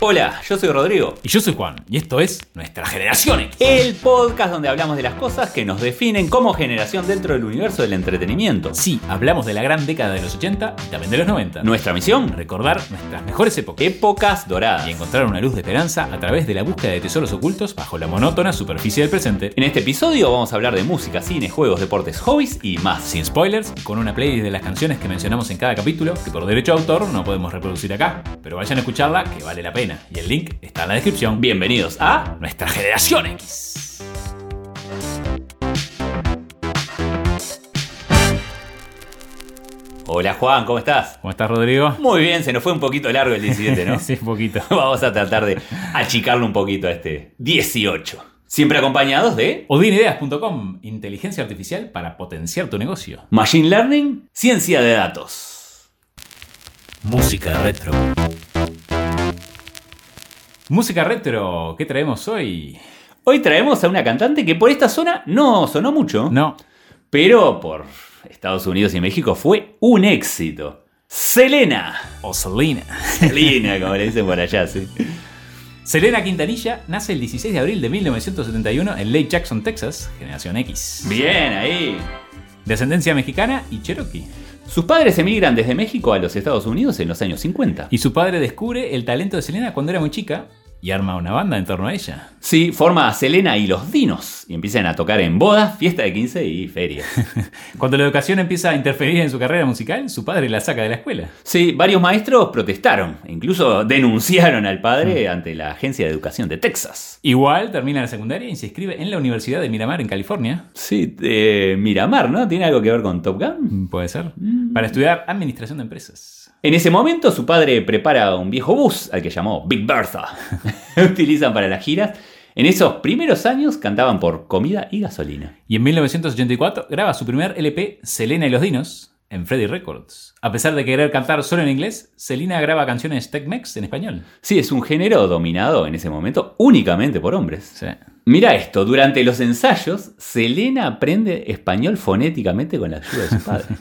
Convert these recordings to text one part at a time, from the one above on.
Hola, yo soy Rodrigo. Y yo soy Juan, y esto es Nuestra Generación X. El podcast donde hablamos de las cosas que nos definen como generación dentro del universo del entretenimiento. Sí, hablamos de la gran década de los 80 y también de los 90. Nuestra misión, Recordar nuestras mejores épocas épocas doradas. y encontrar una luz de esperanza a través de la búsqueda de tesoros ocultos bajo la monótona superficie del presente. En este episodio vamos a hablar de música, cine, juegos, deportes, hobbies y más. Sin spoilers, y con una playlist de las canciones que mencionamos en cada capítulo, que por derecho de autor no podemos reproducir acá, pero vayan a escucharla que vale la pena. Y el link está en la descripción. Bienvenidos a Nuestra Generación X. Hola Juan, ¿cómo estás? ¿Cómo estás, Rodrigo? Muy bien, se nos fue un poquito largo el 17, ¿no? sí, un poquito. Vamos a tratar de achicarlo un poquito a este 18. Siempre acompañados de Odinedeas.com, inteligencia artificial para potenciar tu negocio. Machine Learning, ciencia de datos. Música retro. Música retro, ¿qué traemos hoy? Hoy traemos a una cantante que por esta zona no sonó mucho, No, pero por Estados Unidos y México fue un éxito. Selena. o Selena. Selena, como le dicen por allá, sí. Selena Quintanilla nace el 16 de abril de 1971 en Lake Jackson, Texas, generación X. Bien, ahí. De ascendencia mexicana y cherokee. Sus padres emigran desde México a los Estados Unidos en los años 50. Y su padre descubre el talento de Selena cuando era muy chica y arma una banda en torno a ella. Sí, forma a Selena y los Dinos y empiezan a tocar en bodas, fiesta de 15 y ferias. Cuando la educación empieza a interferir en su carrera musical, su padre la saca de la escuela. Sí, varios maestros protestaron, incluso denunciaron al padre ante la Agencia de Educación de Texas. Igual termina la secundaria y se inscribe en la Universidad de Miramar en California. Sí, eh, Miramar, ¿no? ¿Tiene algo que ver con Top Gun? Puede ser. Para estudiar administración de empresas. En ese momento su padre prepara un viejo bus al que llamó Big Bertha. Utilizan para las giras. En esos primeros años cantaban por comida y gasolina. Y en 1984 graba su primer LP, Selena y los Dinos, en Freddy Records. A pesar de querer cantar solo en inglés, Selena graba canciones Tech-Mex en español. Sí, es un género dominado en ese momento únicamente por hombres. Sí. Mira esto, durante los ensayos, Selena aprende español fonéticamente con la ayuda de su padre.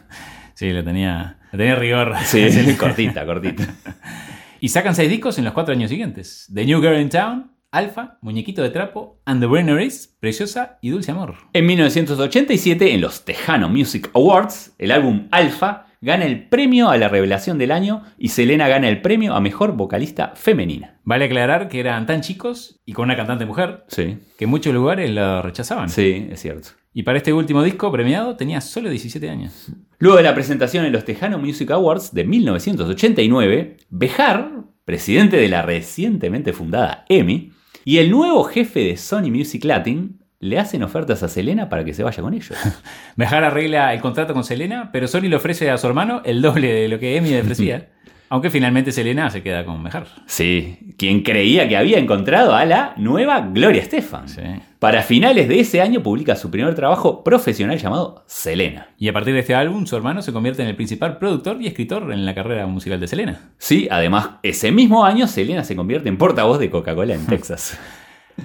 Sí, lo tenía, tenía rigor. Sí, cortita, cortita. Y sacan seis discos en los cuatro años siguientes. The New Girl in Town, Alpha, Muñequito de Trapo, And the Winner Is, Preciosa y Dulce Amor. En 1987, en los Tejano Music Awards, el álbum Alpha gana el premio a la revelación del año y Selena gana el premio a mejor vocalista femenina. Vale aclarar que eran tan chicos y con una cantante mujer Sí, que en muchos lugares la rechazaban. sí, es cierto. Y para este último disco premiado tenía solo 17 años. Luego de la presentación en los Tejano Music Awards de 1989, Bejar, presidente de la recientemente fundada EMI, y el nuevo jefe de Sony Music Latin le hacen ofertas a Selena para que se vaya con ellos. Bejar arregla el contrato con Selena, pero Sony le ofrece a su hermano el doble de lo que Emi le ofrecía. aunque finalmente Selena se queda con Bejar. Sí, quien creía que había encontrado a la nueva Gloria Estefan. Sí. Para finales de ese año publica su primer trabajo profesional llamado Selena. Y a partir de este álbum, su hermano se convierte en el principal productor y escritor en la carrera musical de Selena. Sí, además, ese mismo año Selena se convierte en portavoz de Coca-Cola en Texas.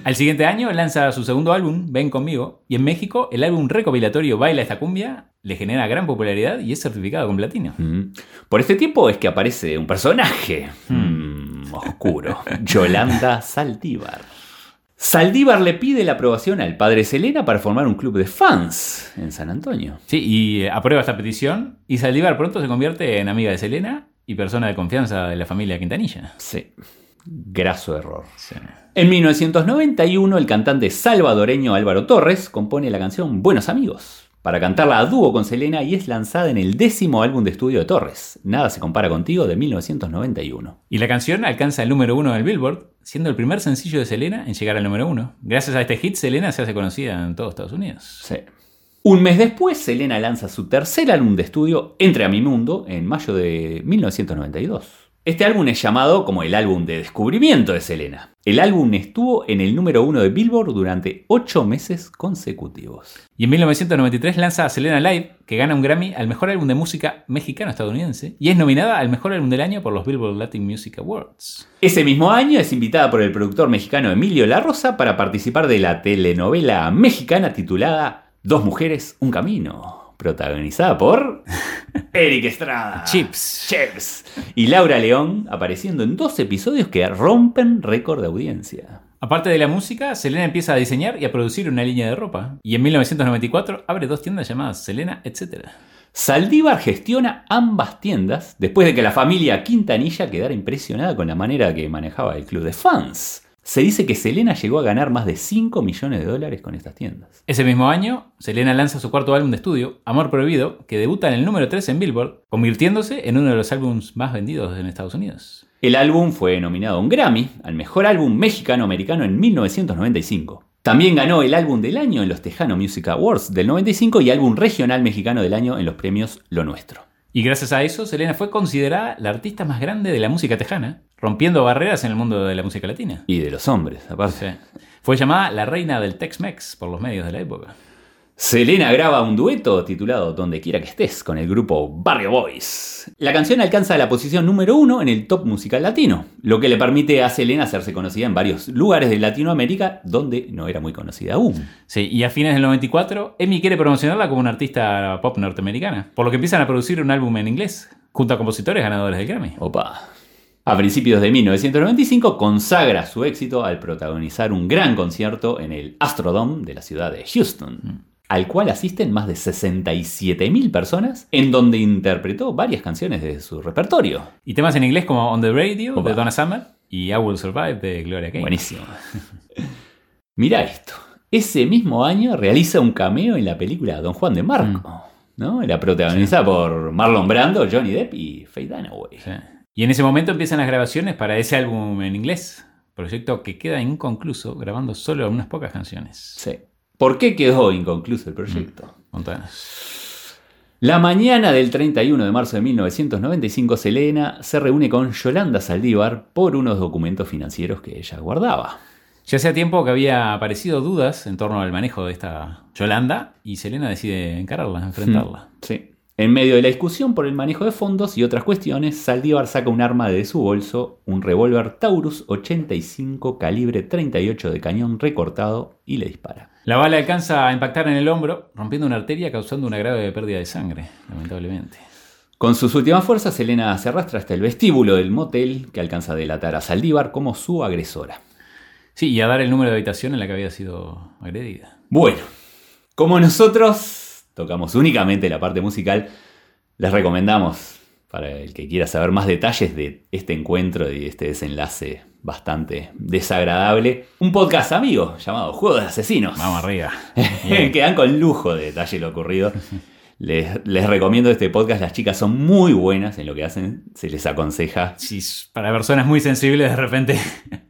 Al siguiente año lanza su segundo álbum, Ven conmigo, y en México el álbum recopilatorio Baila esta cumbia le genera gran popularidad y es certificado con platino. Mm. Por este tiempo es que aparece un personaje mm, oscuro, Yolanda Saldívar. Saldívar le pide la aprobación al padre Selena para formar un club de fans en San Antonio. Sí, y aprueba esta petición y Saldívar pronto se convierte en amiga de Selena y persona de confianza de la familia Quintanilla. Sí, graso error. Sí. En 1991, el cantante salvadoreño Álvaro Torres compone la canción Buenos Amigos para cantarla a dúo con Selena y es lanzada en el décimo álbum de estudio de Torres, Nada se compara contigo, de 1991. Y la canción alcanza el número uno del Billboard, siendo el primer sencillo de Selena en llegar al número uno. Gracias a este hit, Selena se hace conocida en todo Estados Unidos. Sí. Un mes después, Selena lanza su tercer álbum de estudio, Entre a mi mundo, en mayo de 1992. Este álbum es llamado como el álbum de descubrimiento de Selena. El álbum estuvo en el número uno de Billboard durante ocho meses consecutivos. Y en 1993 lanza Selena Live, que gana un Grammy al mejor álbum de música mexicano-estadounidense, y es nominada al mejor álbum del año por los Billboard Latin Music Awards. Ese mismo año es invitada por el productor mexicano Emilio La Rosa para participar de la telenovela mexicana titulada Dos mujeres, un camino, protagonizada por Eric Estrada. Chips. Chips. Y Laura León apareciendo en dos episodios que rompen récord de audiencia. Aparte de la música, Selena empieza a diseñar y a producir una línea de ropa. Y en 1994 abre dos tiendas llamadas Selena, etc. Saldívar gestiona ambas tiendas después de que la familia Quintanilla quedara impresionada con la manera que manejaba el club de fans. Se dice que Selena llegó a ganar más de 5 millones de dólares con estas tiendas. Ese mismo año, Selena lanza su cuarto álbum de estudio, Amor Prohibido, que debuta en el número 3 en Billboard, convirtiéndose en uno de los álbumes más vendidos en Estados Unidos. El álbum fue nominado a un Grammy al mejor álbum mexicano-americano en 1995. También ganó el álbum del año en los Tejano Music Awards del 95 y álbum regional mexicano del año en los premios Lo Nuestro. Y gracias a eso, Selena fue considerada la artista más grande de la música tejana, rompiendo barreras en el mundo de la música latina. Y de los hombres, aparte. Sí. Fue llamada la reina del Tex-Mex por los medios de la época. Selena graba un dueto titulado Donde quiera que estés con el grupo Barrio Boys. La canción alcanza la posición número uno en el top musical latino, lo que le permite a Selena hacerse conocida en varios lugares de Latinoamérica donde no era muy conocida aún. Sí, y a fines del 94, Emmy quiere promocionarla como una artista pop norteamericana, por lo que empiezan a producir un álbum en inglés, junto a compositores ganadores del Grammy. Opa. A principios de 1995 consagra su éxito al protagonizar un gran concierto en el Astrodome de la ciudad de Houston al cual asisten más de 67.000 personas, en donde interpretó varias canciones de su repertorio. Y temas en inglés como On the Radio de Donna Summer y I Will Survive de Gloria Gaynor. Buenísimo. Mira esto. Ese mismo año realiza un cameo en la película Don Juan de Marco. Mm. ¿no? Era protagonizada sí. por Marlon Brando, Johnny Depp y Faye Dunaway. Sí. Y en ese momento empiezan las grabaciones para ese álbum en inglés. Proyecto que queda inconcluso, grabando solo unas pocas canciones. Sí. ¿Por qué quedó inconcluso el proyecto? Mm, montañas. La mañana del 31 de marzo de 1995, Selena se reúne con Yolanda Saldívar por unos documentos financieros que ella guardaba. Ya hacía tiempo que había aparecido dudas en torno al manejo de esta Yolanda y Selena decide encararla, enfrentarla. Sí. En medio de la discusión por el manejo de fondos y otras cuestiones, Saldívar saca un arma de su bolso, un revólver Taurus 85 calibre 38 de cañón recortado y le dispara. La bala alcanza a impactar en el hombro, rompiendo una arteria causando una grave pérdida de sangre, lamentablemente. Con sus últimas fuerzas, Selena se arrastra hasta el vestíbulo del motel que alcanza a delatar a Saldívar como su agresora. Sí, y a dar el número de habitación en la que había sido agredida. Bueno, como nosotros tocamos únicamente la parte musical, les recomendamos, para el que quiera saber más detalles de este encuentro y este desenlace bastante desagradable, un podcast amigo llamado Juego de Asesinos. Vamos arriba. que dan con lujo de detalle lo ocurrido. Les, les, recomiendo este podcast, las chicas son muy buenas en lo que hacen, se les aconseja. Sí, para personas muy sensibles de repente.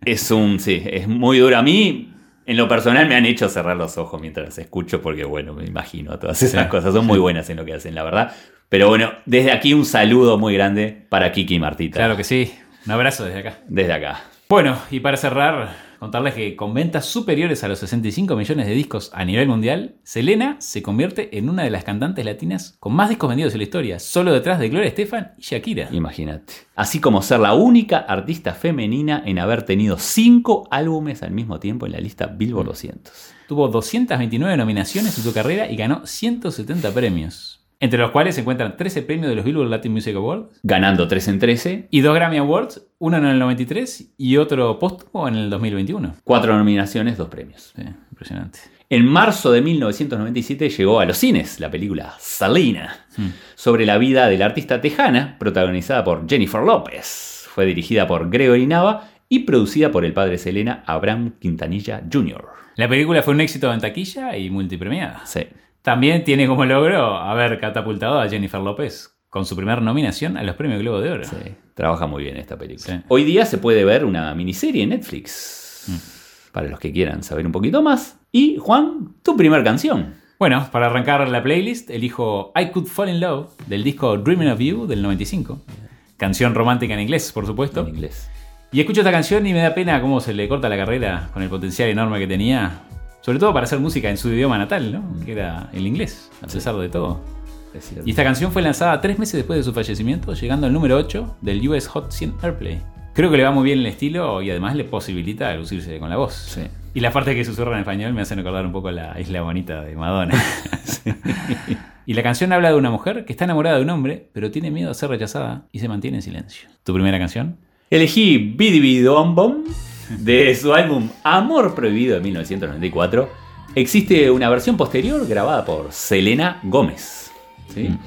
Es un, sí, es muy duro. A mí, en lo personal, me han hecho cerrar los ojos mientras escucho, porque bueno, me imagino todas esas sí, cosas, son muy buenas en lo que hacen, la verdad. Pero bueno, desde aquí un saludo muy grande para Kiki y Martita. Claro que sí, un abrazo desde acá. Desde acá. Bueno, y para cerrar, contarles que con ventas superiores a los 65 millones de discos a nivel mundial, Selena se convierte en una de las cantantes latinas con más discos vendidos en la historia, solo detrás de Gloria Estefan y Shakira. Imagínate. Así como ser la única artista femenina en haber tenido 5 álbumes al mismo tiempo en la lista Billboard 200. Tuvo 229 nominaciones en su carrera y ganó 170 premios. Entre los cuales se encuentran 13 premios de los Billboard Latin Music Awards. Ganando 3 en 13. Y 2 Grammy Awards, uno en el 93 y otro póstumo en el 2021. 4 nominaciones, 2 premios. Sí, impresionante. En marzo de 1997 llegó a los cines la película Salina, hmm. sobre la vida de la artista tejana, protagonizada por Jennifer López. Fue dirigida por Gregory Nava y producida por el padre Selena, Abraham Quintanilla Jr. La película fue un éxito en taquilla y multipremiada. Sí. También tiene como logro haber catapultado a Jennifer López con su primera nominación a los premios Globo de Oro. Sí, trabaja muy bien esta película. Sí. Hoy día se puede ver una miniserie en Netflix. Mm. Para los que quieran saber un poquito más. Y Juan, tu primera canción. Bueno, para arrancar la playlist, elijo I Could Fall in Love del disco Dreaming of You del 95. Canción romántica en inglés, por supuesto. En inglés. Y escucho esta canción y me da pena cómo se le corta la carrera con el potencial enorme que tenía sobre todo para hacer música en su idioma natal, ¿no? Que era el inglés, a pesar de todo. Y esta canción fue lanzada tres meses después de su fallecimiento, llegando al número 8 del US Hot 100 Airplay. Creo que le va muy bien el estilo y además le posibilita lucirse con la voz. Sí. Y la parte que susurra en español me hacen recordar un poco la isla bonita de Madonna. sí. Y la canción habla de una mujer que está enamorada de un hombre, pero tiene miedo a ser rechazada y se mantiene en silencio. ¿Tu primera canción? Elegí Bidi Bom Bom de su álbum Amor Prohibido de 1994. Existe una versión posterior grabada por Selena Gómez. ¿sí? Mm.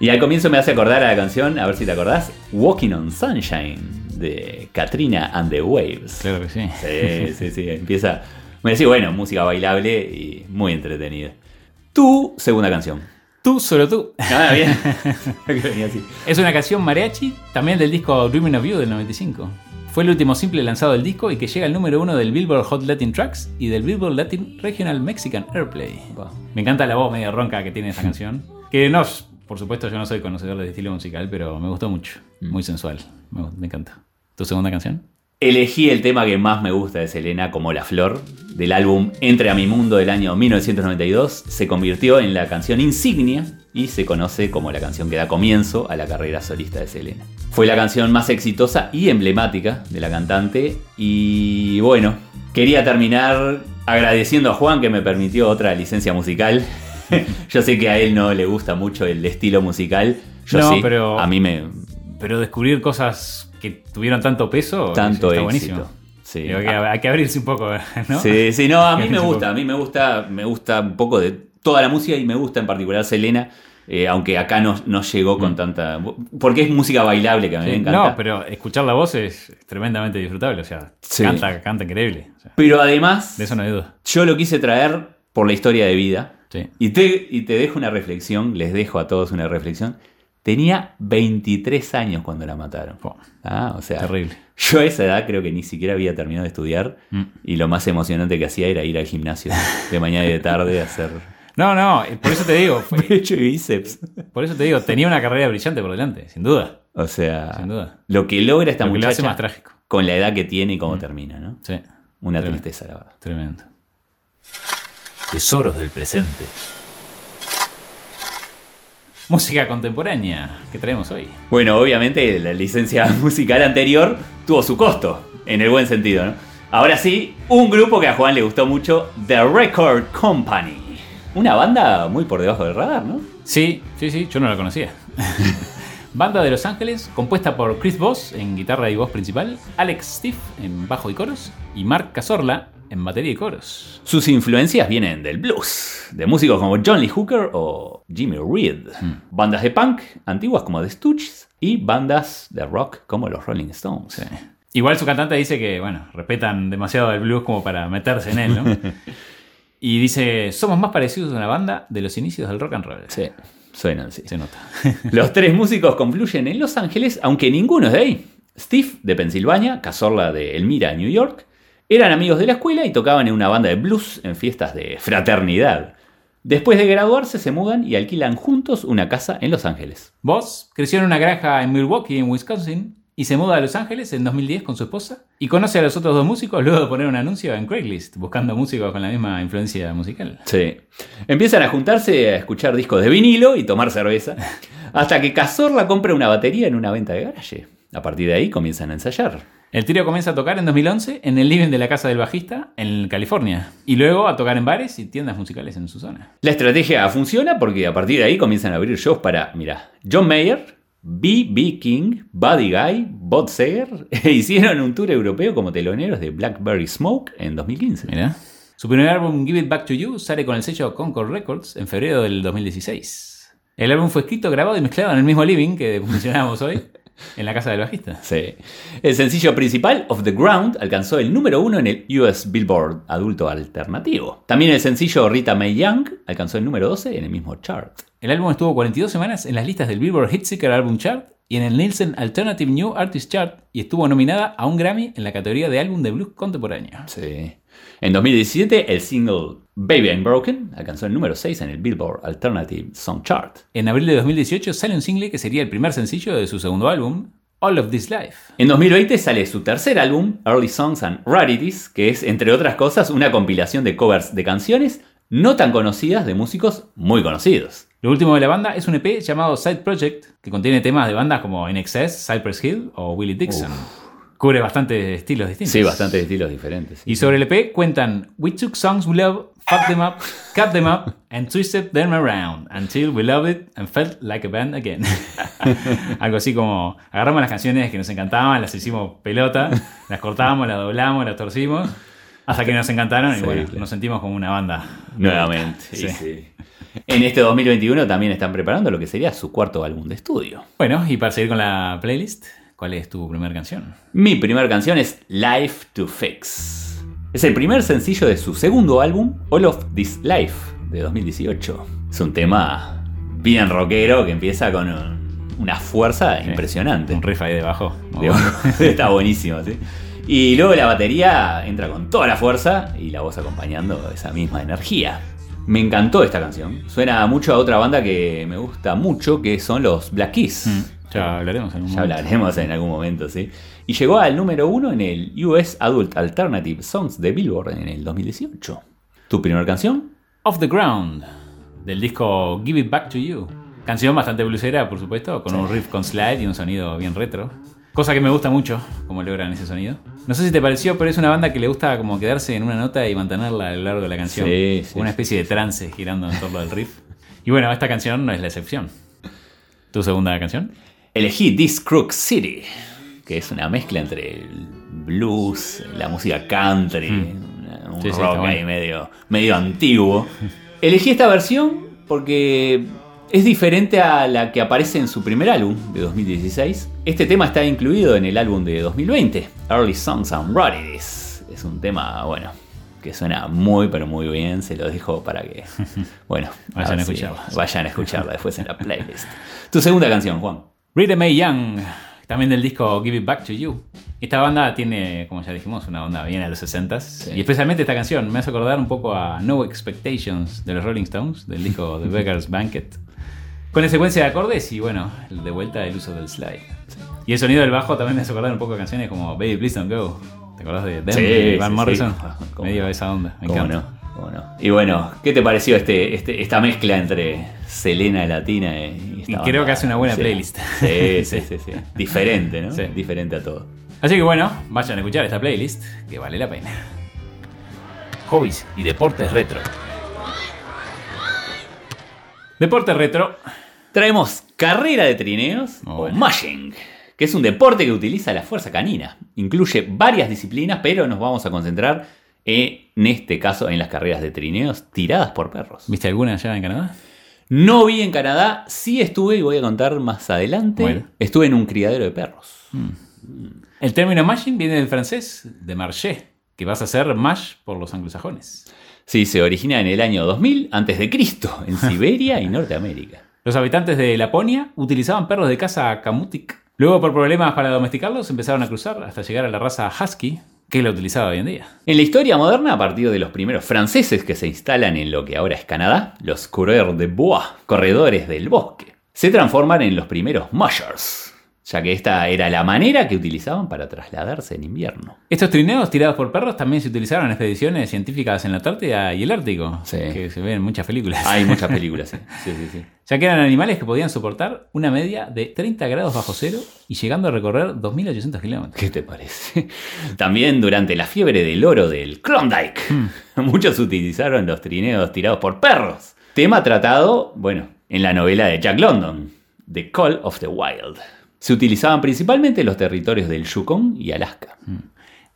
Y al comienzo me hace acordar a la canción, a ver si te acordás, Walking on Sunshine de Katrina and the Waves. Claro que sí. Sí, sí, sí. Empieza. Me decía, bueno, música bailable y muy entretenida. Tu segunda canción. Tú, solo tú. Ah, bien. Es una canción mariachi, también del disco Dreaming of You del 95. Fue el último simple lanzado del disco y que llega al número uno del Billboard Hot Latin Tracks y del Billboard Latin Regional Mexican Airplay. Wow. Me encanta la voz medio ronca que tiene esa canción. Que no, por supuesto, yo no soy conocedor del estilo musical, pero me gustó mucho. Muy sensual. Me, me encanta. ¿Tu segunda canción? Elegí el tema que más me gusta de Selena como La Flor, del álbum Entre a mi mundo del año 1992. Se convirtió en la canción insignia y se conoce como la canción que da comienzo a la carrera solista de Selena. Fue la canción más exitosa y emblemática de la cantante y bueno, quería terminar agradeciendo a Juan que me permitió otra licencia musical. Yo sé que a él no le gusta mucho el estilo musical. Yo No, sí, pero- a mí me Pero descubrir cosas que tuvieron tanto peso tanto está éxito. buenísimo. Sí. Hay, que, hay que abrirse un poco, ¿no? Sí, sí, no, a mí me gusta, a mí me gusta, me gusta un poco de toda la música y me gusta en particular Selena, eh, aunque acá no, no llegó con tanta... Porque es música bailable que a mí me Mm. Encanta. No, pero escuchar la voz es tremendamente disfrutable. O sea, Sí. canta, canta increíble. O sea, Pero además, de eso no hay duda. yo lo quise traer por la historia de vida. Sí. Y te, y te dejo una reflexión, les dejo a todos una reflexión. Tenía 23 años cuando la mataron. Ah, o sea, terrible. yo a esa edad creo que ni siquiera había terminado de estudiar Mm. y lo más emocionante que hacía era ir al gimnasio de mañana y de tarde a hacer No, no, eh, por eso te digo. fue- pecho y bíceps. por eso te digo, tenía una carrera brillante por delante, sin duda. O sea, Sin duda. lo que logra esta Lo que lo hace muchacha más trágico. con la edad que tiene y cómo termina, ¿no? Sí, Una Tremendo. tristeza, la verdad. tremendo. Tesoros del presente. Música contemporánea que traemos hoy. Bueno, obviamente la licencia musical anterior tuvo su costo, en el buen sentido, ¿no? Ahora sí, un grupo que a Juan le gustó mucho, The Record Company. Una banda muy por debajo del radar, ¿no? Sí, sí, sí, yo no la conocía. Banda de Los Ángeles, compuesta por Chris Voss en guitarra y voz principal, Alex Stiff en bajo y coros y Mark Cazorla en batería y coros. Sus influencias vienen del blues, de músicos como John Lee Hooker o Jimmy Reed, bandas de punk antiguas como The Stooges y bandas de rock como los Rolling Stones. Igual su cantante dice que, bueno, respetan demasiado el blues como para meterse en él, ¿no? y dice, somos más parecidos a una banda de los inicios del rock and roll. Sí, suenan así. Se nota. Los tres músicos confluyen en Los Ángeles, aunque ninguno es de ahí. Steve, de Pensilvania, Cazorla de Elmira, New York, eran amigos de la escuela y tocaban en una banda de blues en fiestas de fraternidad. Después de graduarse, se mudan y alquilan juntos una casa en Los Ángeles. Voss creció en una granja en Milwaukee, en Wisconsin, y se muda a Los Ángeles en 2010 con su esposa y conoce a los otros dos músicos luego de poner un anuncio en Craigslist buscando músicos con la misma influencia musical. Sí. Empiezan a juntarse a escuchar discos de vinilo y tomar cerveza, hasta que Cazorla compra una batería en una venta de garaje. A partir de ahí comienzan a ensayar. El trío comienza a tocar en 2011 en el living de la casa del bajista en California y luego a tocar en bares y tiendas musicales en su zona. La estrategia funciona porque a partir de ahí comienzan a abrir shows para, mira, John Mayer, B.B. King, Buddy Guy, Bob Seger, e hicieron un tour europeo como teloneros de Blackberry Smoke en 2015. Mira. Su primer álbum Give It Back to You sale con el sello Concord Records en febrero del 2016. El álbum fue escrito, grabado y mezclado en el mismo living que mencionábamos hoy, en la casa del bajista. Sí. El sencillo principal, Off the Ground, alcanzó el número uno en el US Billboard Adulto Alternativo. También el sencillo Rita Mae Young alcanzó el número 12 en el mismo chart. El álbum estuvo 42 semanas en las listas del Billboard Hitseeker Album Chart y en el Nielsen Alternative New Artist Chart y estuvo nominada a un Grammy en la categoría de álbum de blues contemporáneo. Sí. En 2017, el single Baby I'm Broken alcanzó el número 6 en el Billboard Alternative Song Chart. En abril de 2018 sale un single que sería el primer sencillo de su segundo álbum, All of This Life. En 2020 sale su tercer álbum, Early Songs and Rarities, que es, entre otras cosas, una compilación de covers de canciones no tan conocidas de músicos muy conocidos. Lo último de la banda es un EP llamado Side Project, que contiene temas de bandas como NXS, Cypress Hill o Willie Dixon. Cubre bastantes estilos distintos. Sí, bastantes estilos diferentes. sí. Y sobre el EP cuentan We Took Songs We Love fucked them up, cut them up, and twisted them around until we loved it and felt like a band again. Algo así como agarramos las canciones que nos encantaban, las hicimos pelota, las cortamos, las doblamos, las torcimos, hasta que nos encantaron y Sí, bueno, claro. nos sentimos como una banda. Nuevamente. Sí. sí, sí. En este 2021 también están preparando lo que sería su cuarto álbum de estudio. Bueno, y para seguir con la playlist, ¿cuál es tu primera canción? Mi primera canción es Life to Fix. Es el primer sencillo de su segundo álbum, All of This Life, de 2018. Es un tema bien rockero que empieza con un- una fuerza impresionante. Un riff ahí debajo. Está buenísimo, ¿sí? Y luego la batería entra con toda la fuerza y la voz acompañando esa misma energía. Me encantó esta canción. Suena mucho a otra banda que me gusta mucho, que son los Black Keys. Mm, Ya hablaremos en Ya momento. hablaremos en algún momento, ¿sí? Y llegó al número uno en el US Adult Alternative Songs de Billboard en el 2018. ¿Tu primera canción? Off the Ground, del disco Give It Back to You. Canción bastante blusera, por supuesto, con un riff con slide y un sonido bien retro. Cosa que me gusta mucho, cómo logran ese sonido. No sé si te pareció, pero es una banda que le gusta como quedarse en una nota y mantenerla a lo largo de la canción. Sí, sí, una especie de trance girando en torno al riff. Y bueno, esta canción no es la excepción. ¿Tu segunda canción? Elegí This Crook City, que es una mezcla entre el blues, la música country, una- un Mm. Sí, rock ahí medio, medio antiguo. Elegí esta versión porque es diferente a la que aparece en su primer álbum de 2016. Este tema está incluido en el álbum de 2020, Early Songs and Rarities. Es un tema, bueno, que suena muy pero muy bien, se lo dejo para que, bueno, Vayan a si- escucharla. Vayan a escucharla después en la playlist. Tu segunda canción, Juan. Rita Mae Young, también del disco Give It Back to You. Esta banda tiene, como ya dijimos, una onda bien a los 60s. Y especialmente esta canción me hace acordar un poco a No Expectations de los Rolling Stones, del disco The Beggar's Banquet. Con la secuencia de acordes y bueno, de vuelta el uso del slide. Y el sonido del bajo también me hace acordar un poco a canciones como Baby Please Don't Go. ¿Te acordás de Them, Sí, de Van sí, Morrison? sí. ¿Cómo Medio no? esa onda. Me ¿Cómo encanta. no? ¿Cómo no? Y bueno, ¿qué te pareció este, este- esta mezcla entre Selena Latina y banda? creo que hace una buena Sí. playlist. Sí, sí, sí, sí. Diferente, ¿no? Sí. Diferente a todo. Así que bueno, vayan a escuchar esta playlist que vale la pena. Hobbies y deportes retro. Deporte retro. Traemos carrera de trineos Muy o bueno. mushing, que es un deporte que utiliza la fuerza canina. Incluye varias disciplinas, pero nos vamos a concentrar en este caso en las carreras de trineos tiradas por perros. ¿Viste alguna allá en Canadá? No vi en Canadá, sí estuve y voy a contar más adelante. Bueno. Estuve en un criadero de perros. El término mashing viene del francés, de marché, que vas a hacer mash por los anglosajones. Sí, se origina en el año 2000 antes de Cristo, en Siberia y Norteamérica. Los habitantes de Laponia utilizaban perros de caza Kamutik. Luego, por problemas para domesticarlos, empezaron a cruzar hasta llegar a la raza Husky, que la utilizada hoy en día. En la historia moderna, a partir de los primeros franceses que se instalan en lo que ahora es Canadá, los coureurs de bois, corredores del bosque, se transforman en los primeros mushers, ya que esta era la manera que utilizaban para trasladarse en invierno. Estos trineos tirados por perros también se utilizaron en expediciones científicas en la Antártida y el Ártico, Sí. que se ven en muchas películas. Hay muchas películas, sí, sí, sí. sí. ya que eran animales que podían soportar una media de 30 grados bajo cero y llegando a recorrer 2.800 kilómetros. ¿Qué te parece? También durante la fiebre del oro del Klondike, muchos utilizaron los trineos tirados por perros. Tema tratado, bueno, en la novela de Jack London, The Call of the Wild. Se utilizaban principalmente en los territorios del Yukon y Alaska.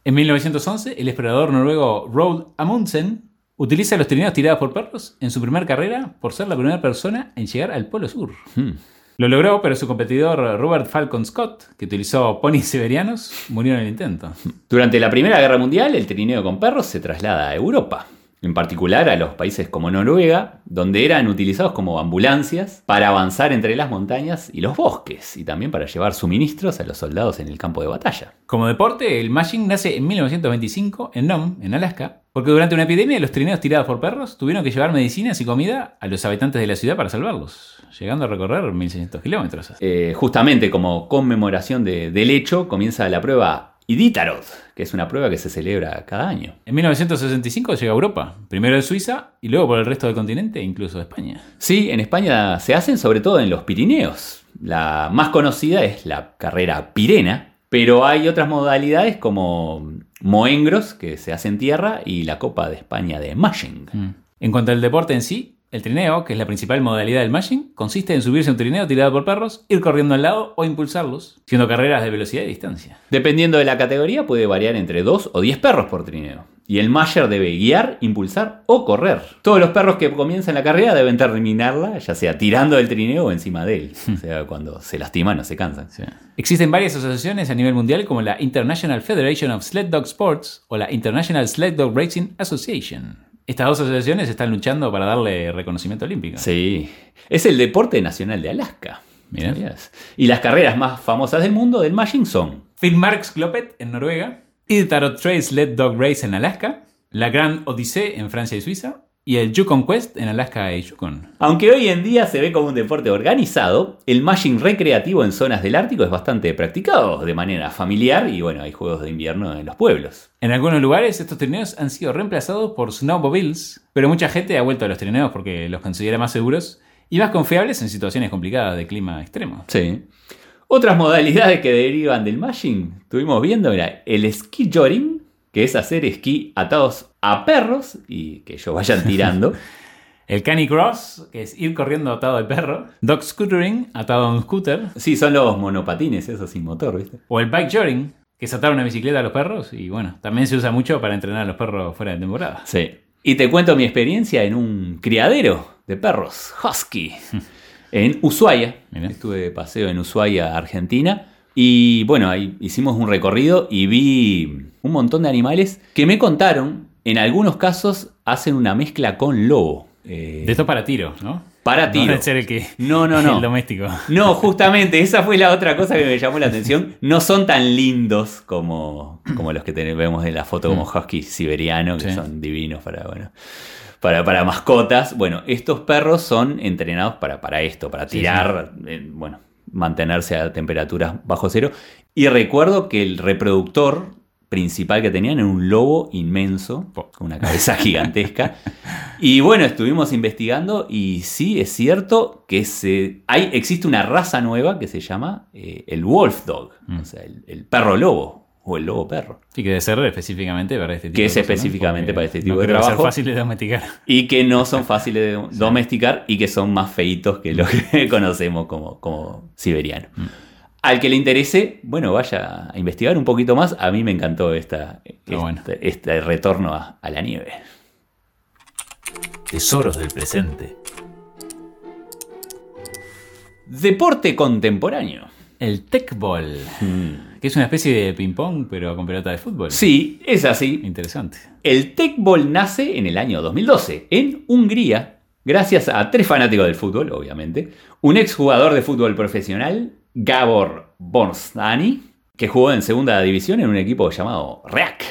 En 1911, el explorador noruego Roald Amundsen utiliza los trineos tirados por perros en su primera carrera por ser la primera persona en llegar al Polo Sur. Hmm. Lo logró, pero su competidor Robert Falcon Scott, que utilizó ponis siberianos, murió en el intento. Durante la Primera Guerra Mundial, el trineo con perros se traslada a Europa, en particular a los países como Noruega, donde eran utilizados como ambulancias para avanzar entre las montañas y los bosques, y también para llevar suministros a los soldados en el campo de batalla. Como deporte, el mashing nace en 1925 en Nome, en Alaska, porque durante una epidemia los trineos tirados por perros tuvieron que llevar medicinas y comida a los habitantes de la ciudad para salvarlos, llegando a recorrer 1.600 kilómetros. Eh, justamente como conmemoración de- del hecho, comienza la prueba Iditarod, que es una prueba que se celebra cada año. En 1965 llega a Europa, primero en Suiza y luego por el resto del continente incluso España. Sí, en España se hacen sobre todo en los Pirineos. La más conocida es la carrera Pirena, Pero hay otras modalidades como Moengros, que se hace en tierra, y la Copa de España de Mashing. Mm. En cuanto al deporte en sí, el trineo, que es la principal modalidad del mashing, consiste en subirse a un trineo tirado por perros, ir corriendo al lado o impulsarlos, siendo carreras de velocidad y distancia. Dependiendo de la categoría, puede variar entre 2 o 10 perros por trineo. Y el masher debe guiar, impulsar o correr. Todos los perros que comienzan la carrera deben terminarla, ya sea tirando del trineo o encima de él. o sea, cuando se lastiman o se cansan. Sí. Existen varias asociaciones a nivel mundial como la International Federation of Sled Dog Sports o la International Sled Dog Racing Association. Estas dos asociaciones están luchando para darle reconocimiento olímpico. Sí. Es el deporte nacional de Alaska. ¿Sabías? Y las carreras más famosas del mundo del mashing son Finnmarks Glopet en Noruega, Iditarod Trail Sled Dog Race en Alaska, la Grand Odyssée en Francia y Suiza, y el Yukon Quest en Alaska y Yukon. Aunque hoy en día se ve como un deporte organizado, el mashing recreativo en zonas del Ártico es bastante practicado de manera familiar y bueno, hay juegos de invierno en los pueblos. En algunos lugares estos trineos han sido reemplazados por snowmobiles, pero mucha gente ha vuelto a los trineos porque los considera más seguros y más confiables en situaciones complicadas de clima extremo. Sí. Otras modalidades que derivan del mashing, estuvimos viendo, mira, el ski joring, que es hacer esquí atados a perros y que ellos vayan tirando. El canicross, que es ir corriendo atado al perro. Dog scootering, atado a un scooter. sí, son los monopatines, esos sin motor, ¿viste? O el bike joring, que es atar una bicicleta a los perros. Y bueno, también se usa mucho para entrenar a los perros fuera de temporada. Sí. Y te cuento mi experiencia en un criadero de perros, Husky, en Ushuaia. Mirá. Estuve de paseo en Ushuaia, Argentina. Y bueno, ahí hicimos un recorrido y vi un montón de animales que me contaron, en algunos casos hacen una mezcla con lobo. Eh, De esto para tiro, ¿no? Para No tiro. ser el que. No, no, no. El doméstico. No, justamente, esa fue la otra cosa que me llamó la atención. No son tan lindos como, como los que vemos en la foto como husky siberiano, que Sí. son divinos para, bueno, para, para mascotas. Bueno, estos perros son entrenados para, para esto, para Sí, tirar, eh, bueno, mantenerse a temperaturas bajo cero. Y recuerdo que el reproductor principal que tenían era un lobo inmenso, con una cabeza gigantesca. Y bueno, estuvimos investigando y sí, es cierto que se, hay, existe una raza nueva que se llama eh, el wolf dog, Mm. o sea, el, el perro lobo o el lobo perro. Sí, que debe ser específicamente para este tipo Que de es cosas, ¿no? específicamente para este no tipo de que trabajo. fácil de domesticar. Y que no son fáciles de domesticar y que son más feitos que los que conocemos como, como siberiano. Mm. Al que le interese, bueno, vaya a investigar un poquito más. A mí me encantó esta, este, bueno. este retorno a, a la nieve. Tesoros del presente. Deporte contemporáneo. El tech ball, Mm. que es una especie de ping-pong, pero con pelota de fútbol. Sí, es así. Interesante. El Tecbol nace en el año 2012, en Hungría, gracias a tres fanáticos del fútbol, obviamente. Un exjugador de fútbol profesional, Gabor Borstani, que jugó en segunda división en un equipo llamado REAC.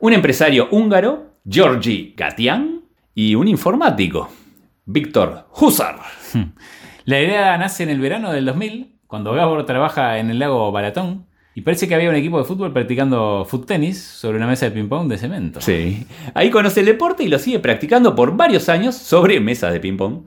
Un empresario húngaro, Georgi Gatian, y un informático, Víctor Husar. La idea nace en el verano del 2000, cuando Gabor trabaja en el lago Balatón, y parece que había un equipo de fútbol practicando foot tenis sobre una mesa de ping-pong de cemento. Sí. Ahí conoce el deporte y lo sigue practicando por varios años sobre mesas de ping-pong.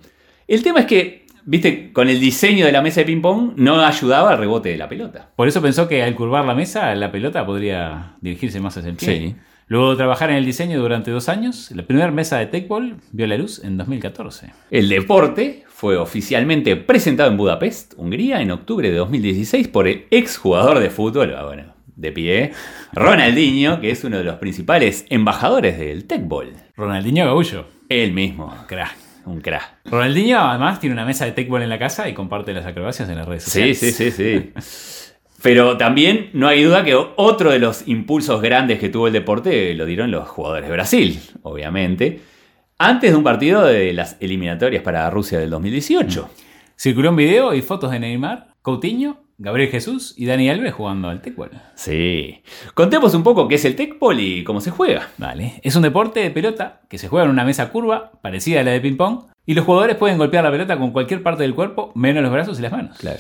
El tema es que, viste, con el diseño de la mesa de ping-pong no ayudaba al rebote de la pelota. Por eso pensó que al curvar la mesa, la pelota podría dirigirse más hacia el pie. Sí. Luego de trabajar en el diseño durante dos años, la primera mesa de Techball vio la luz en 2014. El deporte fue oficialmente presentado en Budapest, Hungría, en octubre de 2016 por el exjugador de fútbol, ah, bueno, de pie, Ronaldinho, que es uno de los principales embajadores del Tecball. Ronaldinho Gaullo, Él mismo, crack. Un crack. Ronaldinho además tiene una mesa de Techball en la casa y comparte las acrobacias en las redes Sí, sociales. sí, sí, sí. Pero también no hay duda que otro de los impulsos grandes que tuvo el deporte lo dieron los jugadores de Brasil, obviamente, antes de un partido de las eliminatorias para Rusia del 2018. Circuló un video y fotos de Neymar, Coutinho, Gabriel Jesús y Dani Alves jugando al Techball. Sí. Contemos un poco qué es el Tecball y cómo se juega. Vale. Es un deporte de pelota que se juega en una mesa curva, parecida a la de ping-pong, y los jugadores pueden golpear la pelota con cualquier parte del cuerpo, menos los brazos y las manos. Claro.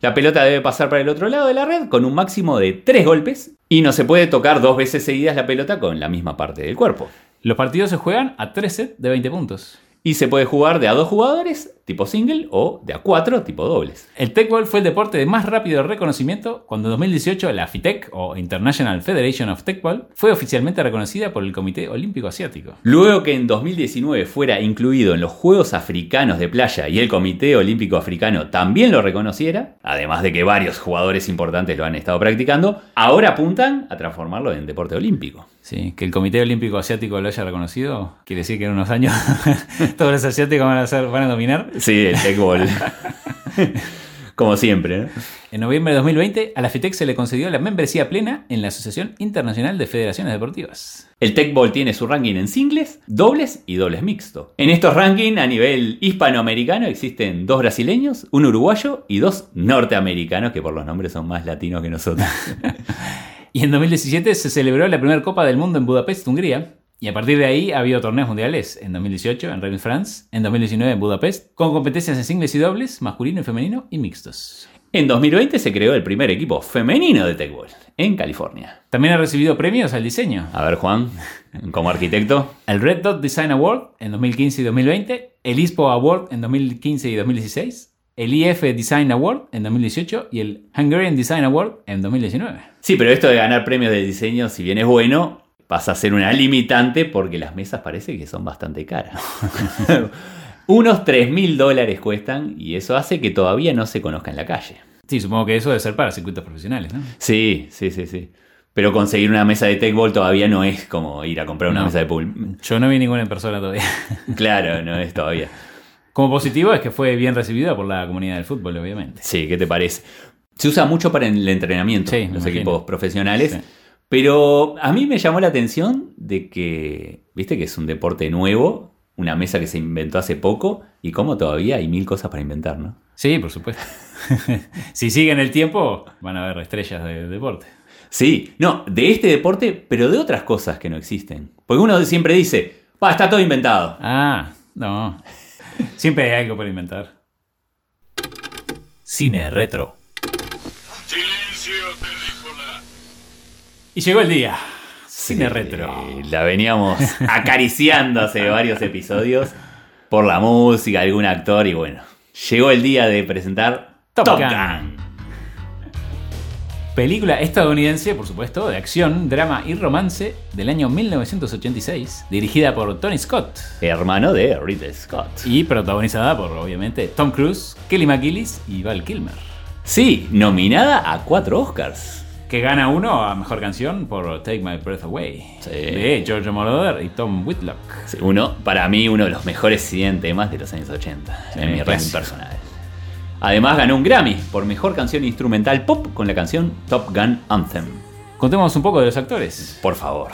La pelota debe pasar para el otro lado de la red con un máximo de tres golpes y no se puede tocar dos veces seguidas la pelota con la misma parte del cuerpo. Los partidos se juegan a tres sets de 20 puntos. Y se puede jugar de a dos jugadores tipo single, o de A4, tipo dobles. El Tecball fue el deporte de más rápido reconocimiento cuando en 2018 la FITEC, o International Federation of Tecball, fue oficialmente reconocida por el Comité Olímpico Asiático. Luego que en 2019 fuera incluido en los Juegos Africanos de Playa y el Comité Olímpico Africano también lo reconociera, además de que varios jugadores importantes lo han estado practicando, ahora apuntan a transformarlo en deporte olímpico. Sí, que el Comité Olímpico Asiático lo haya reconocido, quiere decir que en unos años todos los asiáticos van a, ser, van a dominar. Sí, el Tecball. Como siempre. ¿no? En noviembre de 2020, a la FITEC se le concedió la membresía plena en la Asociación Internacional de Federaciones Deportivas. El Tecball tiene su ranking en singles, dobles y dobles mixto. En estos rankings a nivel hispanoamericano existen dos brasileños, un uruguayo y dos norteamericanos que por los nombres son más latinos que nosotros. Y en 2017 se celebró la primera Copa del Mundo en Budapest, Hungría. Y a partir de ahí ha habido torneos mundiales en 2018 en Rennes, France, en 2019 en Budapest, con competencias en singles y dobles, masculino y femenino y mixtos. En 2020 se creó el primer equipo femenino de Tecball en California. También ha recibido premios al diseño. A ver, Juan, como arquitecto. El Red Dot Design Award en 2015 y 2020, el ISPO Award en 2015 y 2016, el IF Design Award en 2018 y el Hungarian Design Award en 2019. Sí, pero esto de ganar premios de diseño, si bien es bueno, pasa a ser una limitante porque las mesas parece que son bastante caras. Unos 3 mil dólares cuestan y eso hace que todavía no se conozca en la calle. Sí, supongo que eso debe ser para circuitos profesionales, ¿no? Sí, sí, sí, sí. Pero conseguir una mesa de Tecball todavía no es como ir a comprar una No. mesa de pool. Yo no vi ninguna en persona todavía. Claro, no es todavía. Como positivo es que fue bien recibida por la comunidad del fútbol, obviamente. Sí, ¿qué te parece? Se usa mucho para el entrenamiento, Sí, los imagino. equipos profesionales. Sí. Pero a mí me llamó la atención de que, viste que es un deporte nuevo, una mesa que se inventó hace poco y cómo todavía hay mil cosas para inventar, ¿no? Sí, por supuesto. si siguen el tiempo, van a haber estrellas del deporte. Sí, no, de este deporte, pero de otras cosas que no existen. Porque uno siempre dice, pa, está todo inventado. Ah, no. Siempre hay algo por inventar. Cine retro. Y llegó el día. Cine Sí, retro. La veníamos acariciando hace varios episodios por la música, algún actor y bueno, llegó el día de presentar Top Top, Gun. Gun. Película estadounidense, por supuesto, de acción, drama y romance del año 1986, dirigida por Tony Scott hermano de Ridley Scott. y protagonizada por, obviamente, Tom Cruise, Kelly McGillis y Val Kilmer. Sí, nominada a cuatro Oscars. Que gana uno a mejor canción por Take My Breath Away Sí. de George Moroder y Tom Whitlock. Sí, Uno, para mí, uno de los mejores 100 temas de los años 80, Sí, en mi ranking personal. Además ganó un Grammy por mejor canción instrumental pop con la canción Top Gun Anthem. Contemos un poco de los actores. Por favor.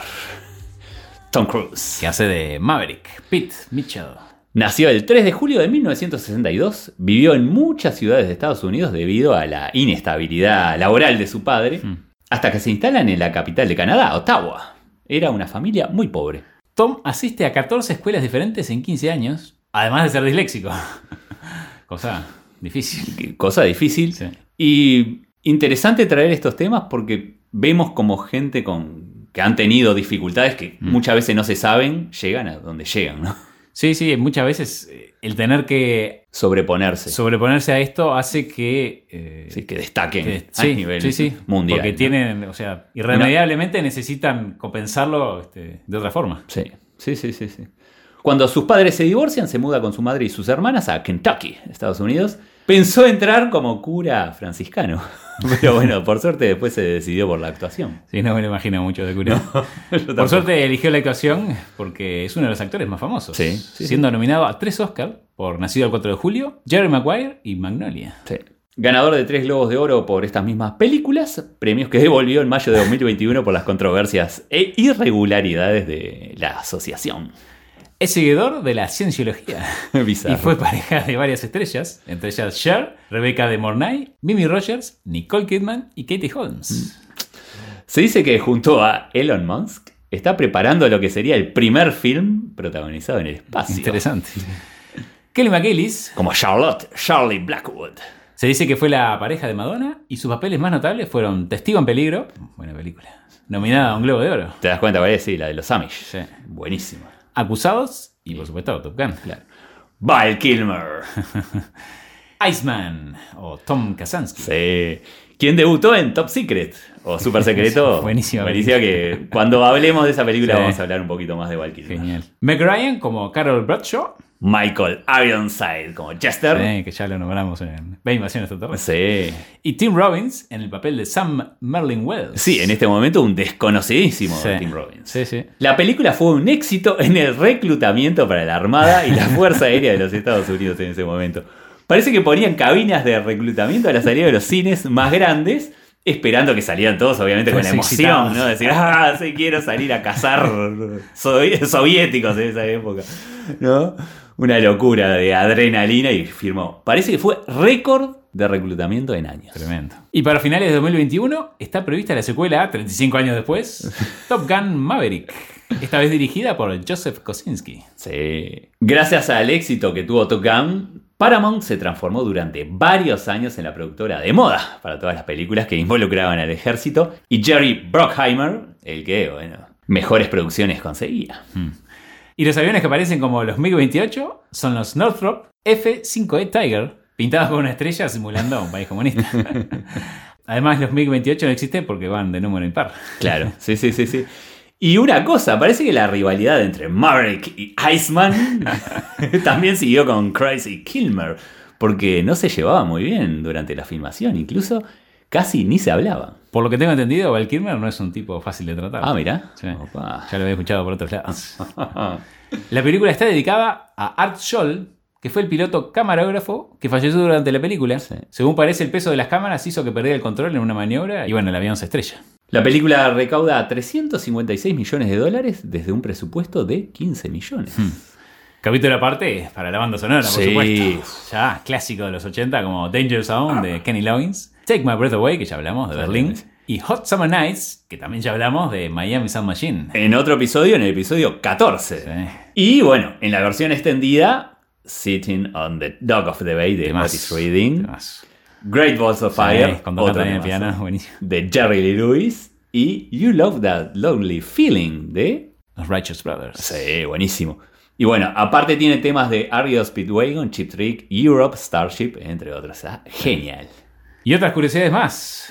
Tom Cruise. Que hace de Maverick, Pete Mitchell. Nació el 3 de julio de 1962, vivió en muchas ciudades de Estados Unidos debido a la inestabilidad laboral de su padre, hasta que se instalan en la capital de Canadá, Ottawa. Era una familia muy pobre. Tom asiste a 14 escuelas diferentes en 15 años, además de ser disléxico. Cosa difícil. Cosa difícil. Sí. Y interesante traer estos temas porque vemos como gente con, que han tenido dificultades que muchas veces no se saben, llegan a donde llegan, ¿no? Sí, sí, muchas veces eh, el tener que Sobreponerse. sobreponerse a esto hace que... eh, Sí, que destaquen que- a sí, nivel sí, sí, mundial. Porque ¿no? tienen, o sea, irremediablemente necesitan compensarlo este, de otra forma. Sí, sí, sí, sí, sí. Cuando sus padres se divorcian, se muda con su madre y sus hermanas a Kentucky, Estados Unidos. Pensó entrar como cura franciscano, pero bueno, por suerte después se decidió por la actuación. Sí, no me lo imagino mucho de Cura. Por suerte eligió la actuación porque es uno de los actores más famosos. Sí, sí, siendo nominado a tres Oscars por Nacido el 4 de julio, Jerry Maguire y Magnolia. Sí. Ganador de tres Globos de Oro por estas mismas películas, premios que devolvió en mayo de 2021 por las controversias e irregularidades de la asociación. Es seguidor de la cienciología Bizarro. y fue pareja de varias estrellas, entre ellas Cher, Rebecca de Mornay, Mimi Rogers, Nicole Kidman y Katie Holmes. Se dice que junto a Elon Musk está preparando lo que sería el primer film protagonizado en el espacio. Interesante. Kelly McGillis Como Charlotte Charlie Blackwood. se dice que fue la pareja de Madonna y sus papeles más notables fueron Testigo en Peligro, buena película, nominada a un Globo de Oro, ¿Te das cuenta es? Sí, la de los Amish. Sí. Buenísima. Acusados y por supuesto Top Gun. Claro. Val Kilmer. Iceman o Tom Kazansky. Sí. Quien debutó en Top Secret o Super Secreto. Buenísima Buenísima que cuando hablemos de esa película Sí. vamos a hablar un poquito más de Val Kilmer. Genial. Meg Ryan como Carol Bradshaw. Michael Ironside como Chester. Sí, que ya lo nombramos en Ve Invasión Extraterrestre. Sí. Y Tim Robbins en el papel de Sam Merlin Wells. Sí, en este momento un desconocidísimo Sí. de Tim Robbins. Sí, sí. La película fue un éxito en el reclutamiento para la Armada y la Fuerza Aérea de los Estados Unidos en ese momento. Parece que ponían cabinas de reclutamiento a la salida de los cines más grandes, esperando que salieran todos, obviamente, con la emoción. ¿no? Decir, ah, sí, quiero salir a cazar sovi- soviéticos en esa época, ¿no? Una locura de adrenalina y firmó. Parece que fue récord de reclutamiento en años. Tremendo. Y para finales de 2021 está prevista la secuela, 35 años después, Top Gun Maverick. Esta vez dirigida por Joseph Kosinski. Sí. Gracias al éxito que tuvo Top Gun, Paramount se transformó durante varios años en la productora de moda para todas las películas que involucraban al ejército y Jerry Bruckheimer, el que, bueno, mejores producciones conseguía. Y los aviones que aparecen como los MiG-28 son los Northrop F-5E Tiger, pintados con una estrella simulando un país comunista. Además, los MiG-28 no existen porque van de número impar. Claro, sí, sí, sí, sí. Y una cosa, parece que la rivalidad entre Maverick y Iceman también siguió con Crazy Kilmer, porque no se llevaba muy bien durante la filmación, incluso casi ni se hablaban. Por lo que tengo entendido, Val Kilmer no es un tipo fácil de tratar. Ah, mira. Sí. Ya lo había escuchado por otros lados. La película está dedicada a Art Scholl, que fue el piloto camarógrafo que falleció durante la película. Sí. Según parece, el peso de las cámaras hizo que perdiera el control en una maniobra y bueno, el avión se estrella. La película recauda 356 millones de dólares desde un presupuesto de 15 millones. Capítulo aparte para la banda sonora, por Sí. supuesto. Ya, clásico de los 80 como Danger Zone de Kenny Loggins, Take My Breath Away, que ya hablamos, de Sí, Berlín, sí. y Hot Summer Nights, que también ya hablamos, de Miami Sound Machine. En otro episodio, en el episodio 14. Sí. Y bueno, en la versión extendida, Sitting on the Dock of the Bay de Otis Reading. Great Balls of Fire, otro en el piano, buenísimo. de Jerry Lee Lewis, y You Love That Lonely Feeling de... Los Righteous Brothers. Sí, buenísimo. Y bueno, aparte tiene temas de Ario Speedwagon, Chip Trick, Europe, Starship, entre otros. Ah, Genial. Y otras curiosidades más.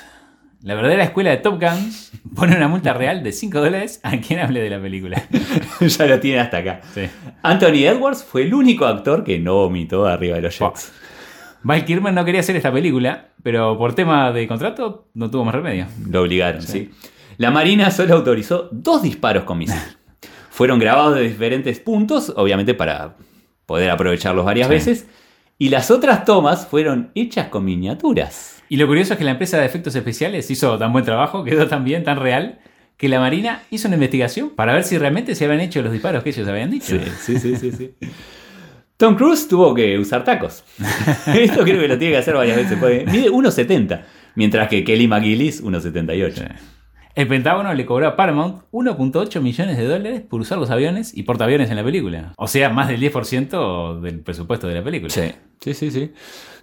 La verdadera escuela de Top Guns pone una multa real de 5 dólares a quien hable de la película. ya lo tiene hasta acá. Sí. Anthony Edwards fue el único actor que no vomitó arriba de los jets. Val Kilmer no quería hacer esta película, pero por tema de contrato no tuvo más remedio. Lo obligaron, sí. La Marina solo autorizó dos disparos con misil. Fueron grabados de diferentes puntos, obviamente para poder aprovecharlos varias Sí. veces. Y las otras tomas fueron hechas con miniaturas. Y lo curioso es que la empresa de efectos especiales hizo tan buen trabajo, quedó tan bien, tan real, que la Marina hizo una investigación para ver si realmente se habían hecho los disparos que ellos habían dicho. Sí, sí, sí, sí. sí. Tom Cruise tuvo que usar tacos. Esto creo que lo tiene que hacer varias veces. porque Mide 1,70, mientras que Kelly McGillis 1,78. Sí. El Pentágono le cobró a Paramount 1.8 millones de dólares por usar los aviones y portaaviones en la película. O sea, más del 10% del presupuesto de la película. Sí, sí, sí, sí.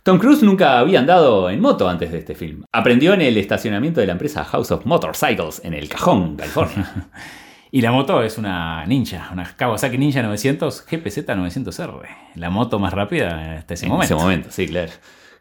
Tom Cruise nunca había andado en moto antes de este film. Aprendió en el estacionamiento de la empresa House of Motorcycles en El Cajón, California. Y la moto es una Ninja, una Kawasaki Ninja 900 GPZ 900R. La moto más rápida hasta ese en momento. ese momento, sí, claro.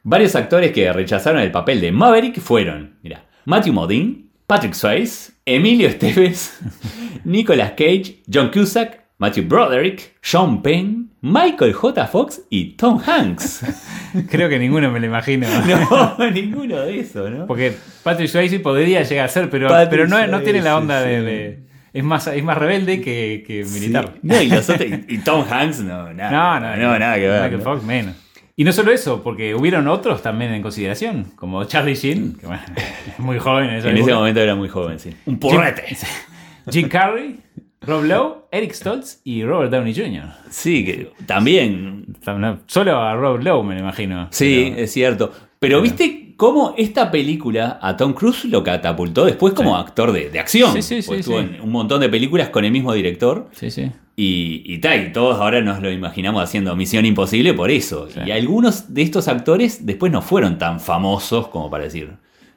Varios actores que rechazaron el papel de Maverick fueron, mira, Matthew Modine, Patrick Swayze, Emilio Esteves, Nicolas Cage, John Cusack, Matthew Broderick, Sean Penn, Michael J. Fox y Tom Hanks. Creo que ninguno me lo imagino. No, ninguno de esos, ¿no? Porque Patrick Swayze podría llegar a ser, pero, Patrick pero no, no tiene la onda de, sí. de- Es más, es más rebelde que, que militar. Sí. No, y, los otros- y Tom Hanks, no, nada. No, no, nada que ver. Michael ¿no? Fox menos. Y no solo eso, porque hubieron otros también en consideración, como Charlie Sheen, que bueno, es muy joven en esa En ese momento era muy joven, sí. Un porrete. Jim Carrey, Rob Lowe, Eric Stoltz y Robert Downey Jr. Sí, que también. Solo a Rob Lowe me lo imagino. Sí, Pero- es cierto. Pero viste cómo esta película a Tom Cruise lo catapultó después como Sí. actor de, de acción. Sí, sí, sí, estuvo sí. en un montón de películas con el mismo director. sí, sí. Y, y todos ahora nos lo imaginamos haciendo Misión Imposible por eso. Sí. Y algunos de estos actores después no fueron tan famosos como para decir.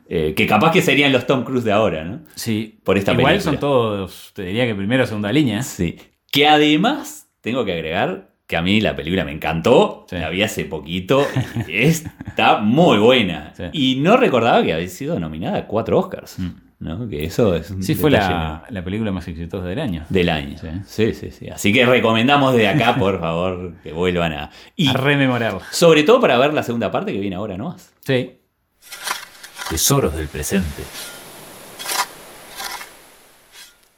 Eh, que capaz que serían los Tom Cruise de ahora, ¿no? Sí. Por esta Igual película. son todos, te diría que primera o segunda línea. Sí. Que además, tengo que agregar, que a mí la película me encantó, Sí. la vi hace poquito, y está muy buena. Sí. Y no recordaba que había sido nominada a cuatro Oscars, Mm. ¿no? Que eso es un Sí, fue la, la película más exitosa del año. del año. Sí. Sí. sí, sí, Así que recomendamos de acá, por favor, que vuelvan a... Y A rememorarla. sobre todo para ver la segunda parte que viene ahora, ¿no? Sí. Tesoros del presente.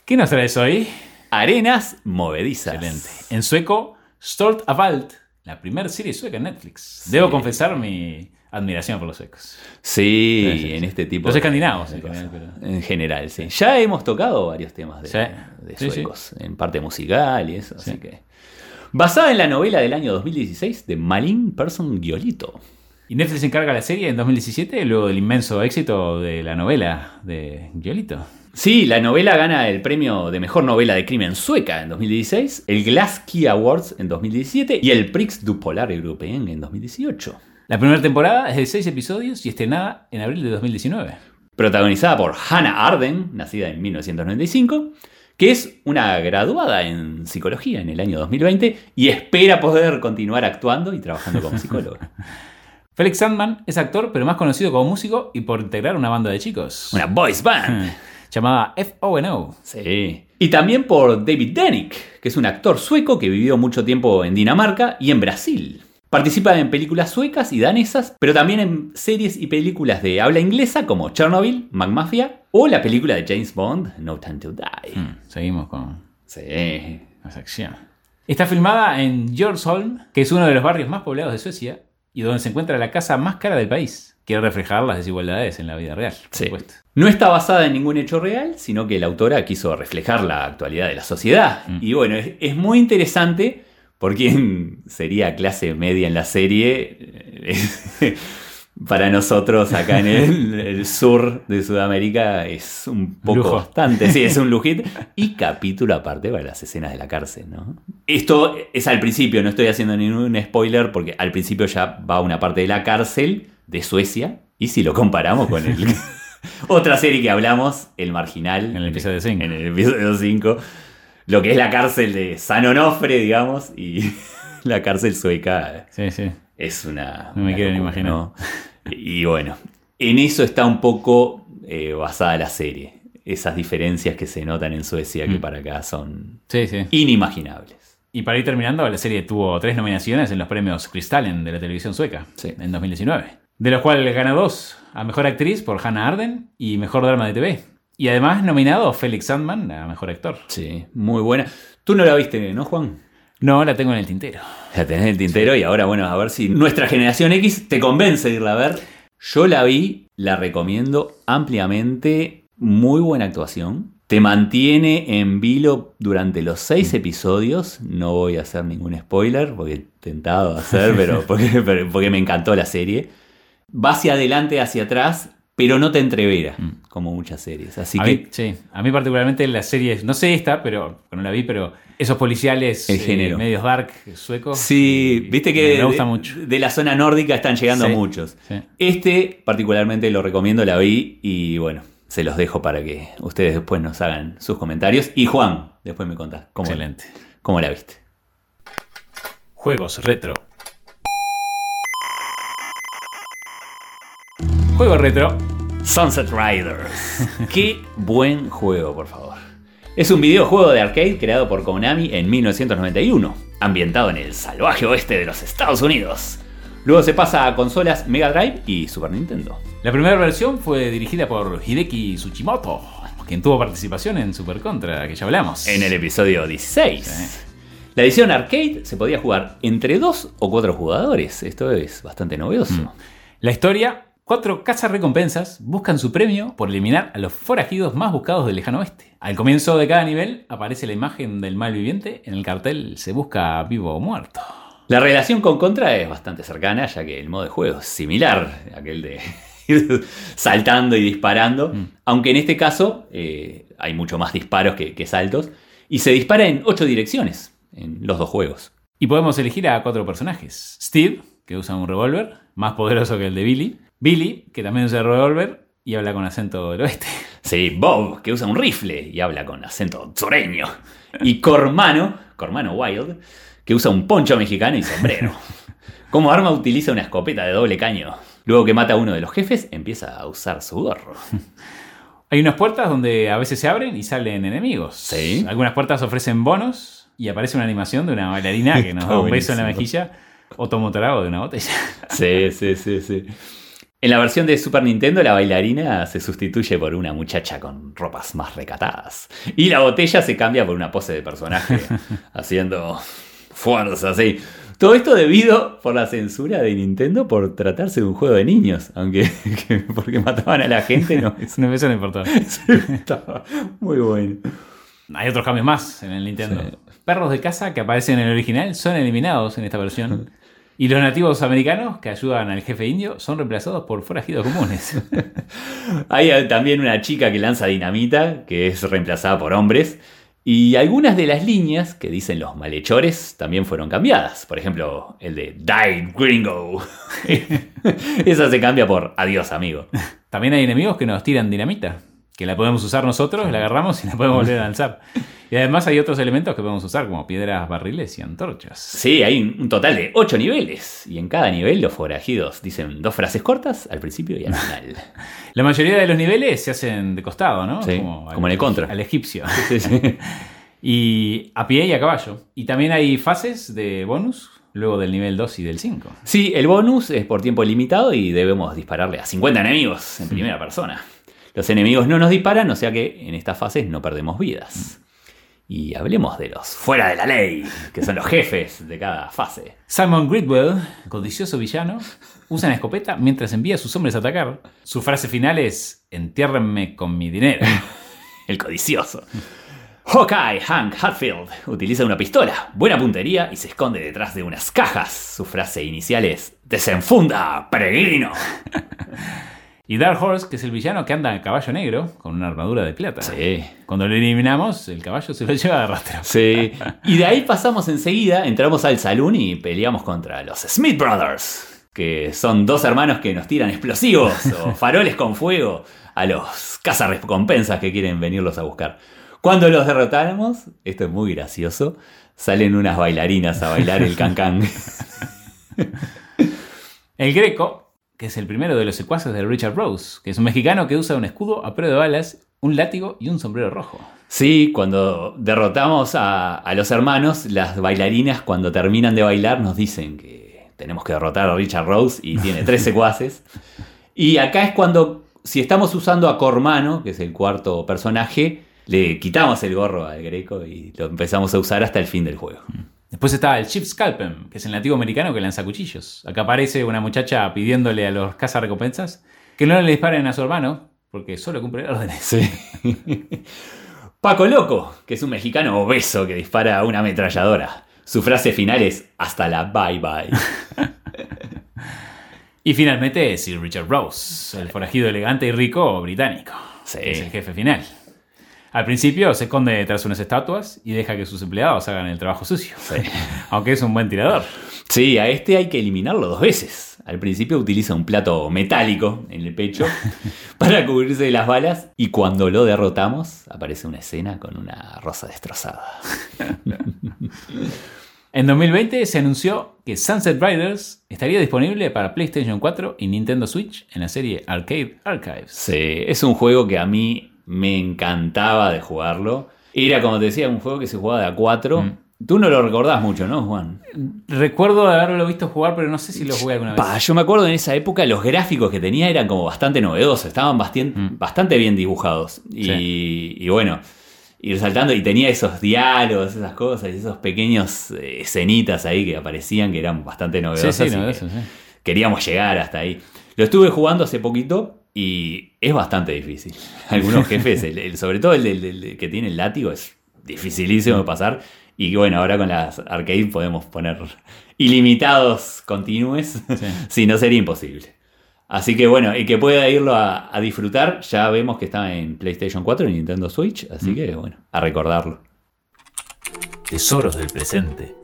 ¿Qué nos traes hoy? Arenas movedizas. Excelente. En sueco, Stort av allt, la primera serie sueca en Netflix. Debo confesar mi admiración por los suecos. Sí, en este tipo Los de- escandinavos, en general, pero- En general, sí. Ya hemos tocado varios temas de, Sí. de Sí, sí. suecos, en parte musical y eso, así Sí. que... Basada en la novela del año 2016 de Malin Persson Giolito. Y Netflix encarga la serie en 2017, luego del inmenso éxito de la novela de Giolito. Sí, la novela gana el premio de mejor novela de crimen sueca en 2016, el Glass Key Awards en 2017 y el Prix du Polar Européen en 2018. La primera temporada es de 6 episodios y estrenada en abril de 2019. protagonizada por Hannah Arden, nacida en 1995, que es una graduada en psicología en el año 2020 y espera poder continuar actuando y trabajando como psicóloga. Felix Sandman es actor, pero más conocido como músico y por integrar una banda de chicos. Una voice band. llamada FONO. Sí. Y también por David Denick, que es un actor sueco que vivió mucho tiempo en Dinamarca y en Brasil. Participa en películas suecas y danesas, pero también en series y películas de habla inglesa como Chernobyl, McMafia o la película de James Bond, No Time to Die. Hmm, seguimos con Sí. esa acción. Está filmada en Djursholm, que es uno de los barrios más poblados de Suecia y donde se encuentra la casa más cara del país. Quiere reflejar las desigualdades en la vida real, por Sí. supuesto. No está basada en ningún hecho real, sino que la autora quiso reflejar la actualidad de la sociedad. Mm. Y bueno, es, es muy interesante por quien sería clase media en la serie. eh, Para nosotros acá en el, el sur de Sudamérica es un poco Lujo. bastante, sí, es un lujito. Y capítulo aparte para las escenas de la cárcel, ¿no? Esto es al principio, no estoy haciendo ningún spoiler porque al principio ya va una parte de la cárcel de Suecia. Y si lo comparamos con el, otra serie que hablamos, El Marginal. En el episodio cinco. En el episodio 5. Lo que es la cárcel de San Onofre, digamos, y la cárcel sueca Sí, sí. es una. No me una locura, imaginar. ¿no? Y bueno, en eso está un poco eh, basada la serie. Esas diferencias que se notan en Suecia que Mm. para acá son Sí, sí. inimaginables. Y para ir terminando, la serie tuvo tres nominaciones en los premios Cristalen de la televisión sueca Sí. en 2019. De los cuales ganó dos a Mejor Actriz por Hannah Arden y Mejor Drama de TV. Y además nominado Felix Sandman a Mejor Actor. Sí, muy buena. Tú no la viste, ¿no, Juan? No, la tengo en el tintero. La tenés en el tintero y ahora, bueno, a ver si nuestra generación X te convence de irla a ver. Yo la vi, la recomiendo ampliamente. Muy buena actuación. Te mantiene en vilo durante los seis episodios. No voy a hacer ningún spoiler porque he tentado hacer, pero porque, me encantó la serie. Va hacia adelante, hacia atrás, pero no te entrevera, como muchas series. Así a, que mí, sí, a mí particularmente las series, no sé esta, pero no la vi, pero esos policiales El eh, género. medios dark suecos. Sí, y- viste me- que me gusta de, mucho. de la zona nórdica están llegando Sí, muchos. sí. Este particularmente lo recomiendo, la vi y bueno, se los dejo para que ustedes después nos hagan sus comentarios. Y Juan, después me contás cómo, Excelente. cómo la viste. Juegos retro. Juego retro. Sunset Riders. Qué buen juego, por favor. Es un videojuego de arcade creado por Konami en 1991, ambientado en el salvaje oeste de los Estados Unidos. Luego se pasa a consolas Mega Drive y Super Nintendo. La primera versión fue dirigida por Hideki Tsuchimoto, quien tuvo participación en Super Contra, que ya hablamos. En el episodio 16. Sí. La edición arcade se podía jugar entre dos o cuatro jugadores. Esto es bastante novedoso. Mm. La historia, cuatro cazarrecompensas buscan su premio por eliminar a los forajidos más buscados del lejano oeste. Al comienzo de cada nivel aparece la imagen del mal viviente, en el cartel se busca vivo o muerto. La relación con Contra es bastante cercana, ya que el modo de juego es similar, aquel de ir saltando y disparando, Mm. aunque en este caso eh, hay mucho más disparos que, que saltos, y se dispara en ocho direcciones en los dos juegos. Y podemos elegir a cuatro personajes. Steve, que usa un revólver, más poderoso que el de Billy. Billy, que también usa el revólver y habla con acento del oeste. Sí, Bob, que usa un rifle y habla con acento sureño. Y Cormano, Cormano Wild, que usa un poncho mexicano y sombrero. Como arma utiliza una escopeta de doble caño. Luego que mata a uno de los jefes, empieza a usar su gorro. Hay unas puertas donde a veces se abren y salen enemigos. Sí. Algunas puertas ofrecen bonos y aparece una animación de una bailarina que nos da un beso en la mejilla o toma un trago de una botella. Sí, sí, sí, sí. En la versión de Super Nintendo, la bailarina se sustituye por una muchacha con ropas más recatadas. Y la botella se cambia por una pose de personaje, haciendo fuerza, así. Todo esto debido por la censura de Nintendo por tratarse de un juego de niños. Aunque que- porque mataban a la gente, no. No, eso no importa. estaba muy bueno. Hay otros cambios más en el Nintendo. Sí. Perros de casa que aparecen en el original son eliminados en esta versión. Y los nativos americanos que ayudan al jefe indio son reemplazados por forajidos comunes. Hay también una chica que lanza dinamita, que es reemplazada por hombres. Y algunas de las líneas que dicen los malhechores también fueron cambiadas. Por ejemplo, el de Die Gringo. Esa se cambia por Adiós, amigo. También hay enemigos que nos tiran dinamita, que la podemos usar nosotros, la agarramos y la podemos volver a lanzar. Y además hay otros elementos que podemos usar, como piedras, barriles y antorchas. Sí, hay un total de 8 niveles. Y en cada nivel los forajidos dicen dos frases cortas al principio y al final. La mayoría de los niveles se hacen de costado, ¿no? Sí, como en el Contra. Al egipcio. Sí, sí. Y a pie y a caballo. Y también hay fases de bonus, luego del nivel 2 y del 5. Sí, el bonus es por tiempo limitado y debemos dispararle a 50 enemigos en primera persona. Los enemigos no nos disparan, o sea que en estas fases no perdemos vidas. Y hablemos de los fuera de la ley, que son los jefes de cada fase. Simon Gridwell, codicioso villano, usa una escopeta mientras envía a sus hombres a atacar. Su frase final es: Entiérrenme con mi dinero. El codicioso. Hawkeye Hank Hatfield utiliza una pistola, buena puntería y se esconde detrás de unas cajas. Su frase inicial es: Desenfunda, peregrino. Y Dark Horse, que es el villano que anda a caballo negro con una armadura de plata. Sí. Cuando lo eliminamos, el caballo se lo lleva de rastro. Sí. Y de ahí pasamos enseguida, entramos al salón y peleamos contra los Smith Brothers, que son dos hermanos que nos tiran explosivos o faroles con fuego a los cazarrecompensas que quieren venirlos a buscar. Cuando los derrotamos, esto es muy gracioso, salen unas bailarinas a bailar el cancán. El Greco, que es el primero de los secuaces de Richard Rose, que es un mexicano que usa un escudo a prueba de balas, un látigo y un sombrero rojo. Sí, cuando derrotamos a, a los hermanos, las bailarinas cuando terminan de bailar nos dicen que tenemos que derrotar a Richard Rose y tiene tres secuaces. Y acá es cuando, si estamos usando a Cormano, que es el cuarto personaje, le quitamos el gorro al Greco y lo empezamos a usar hasta el fin del juego. Después está el Chief Scalpem, que es el nativo americano que lanza cuchillos. Acá aparece una muchacha pidiéndole a los cazarrecompensas que no le disparen a su hermano, porque solo cumple órdenes. Sí. Paco Loco, que es un mexicano obeso que dispara a una ametralladora. Su frase final es hasta la bye bye. Y finalmente Sir Richard Rose, el forajido elegante y rico británico. Sí. que Es el jefe final. Al principio se esconde detrás de unas estatuas y deja que sus empleados hagan el trabajo sucio. Aunque es un buen tirador. Sí, a este hay que eliminarlo dos veces. Al principio utiliza un plato metálico en el pecho para cubrirse de las balas y cuando lo derrotamos aparece una escena con una rosa destrozada. En 2020 se anunció que Sunset Riders estaría disponible para PlayStation 4 y Nintendo Switch en la serie Arcade Archives. Sí, es un juego que a mí me encantaba de jugarlo. Era, como te decía, un juego que se jugaba de a 4. Tú no lo recordás mucho, ¿no, Juan? Recuerdo de haberlo visto jugar, pero no sé si lo jugué alguna vez. Pa, yo me acuerdo en esa época los gráficos que tenía eran como bastante novedosos, estaban bastien- Mm. bastante bien dibujados. Y, y bueno, ir saltando y tenía esos diálogos, esas cosas, y esos pequeños eh, escenitas ahí que aparecían que eran bastante Sí, novedosas. sí, que sí. Queríamos llegar hasta ahí. Lo estuve jugando hace poquito y es bastante difícil. Algunos jefes, el- el- sobre todo el, que tiene el látigo, es dificilísimo de pasar. Y bueno, ahora con las arcade podemos poner ilimitados continúes, si no sería imposible. Así que bueno, el que pueda irlo a, a disfrutar, ya vemos que está en PlayStation 4 y Nintendo Switch, así que bueno, a recordarlo. Tesoros del presente.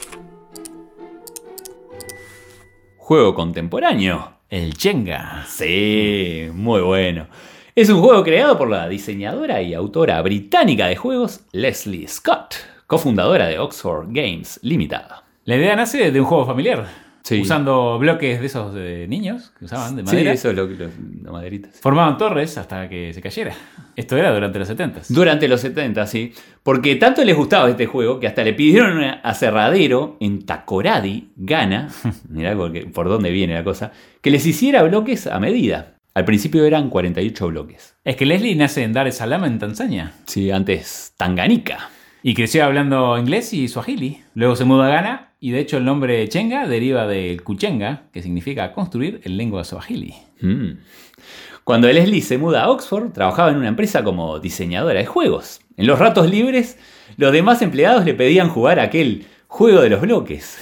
Juego contemporáneo. El Jenga. Sí, muy bueno. Es un juego creado por la diseñadora y autora británica de juegos Leslie Scott, cofundadora de Oxford Games Limited. La idea nace de un juego familiar. Sí. Usando bloques de esos de niños que usaban de Sí, madera. eso es lo lo- la maderita. sí. Formaban torres hasta que se cayera. Esto era durante los 70. Durante los 70, sí. Porque tanto les gustaba este juego que hasta le pidieron a Cerradero en Takoradi, Ghana, mirá porque- por dónde viene la cosa, que les hiciera bloques a medida. Al principio eran 48 bloques. Es que Leslie nace en Dar es Salaam, en Tanzania. Sí, antes Tanganica. Y creció hablando inglés y suajili. Luego se muda a Ghana y de hecho el nombre Chenga deriva del Kuchenga, que significa construir en lengua suajili. Mm. Cuando Leslie se muda a Oxford, trabajaba en una empresa como diseñadora de juegos. En los ratos libres, los demás empleados le pedían jugar aquel juego de los bloques.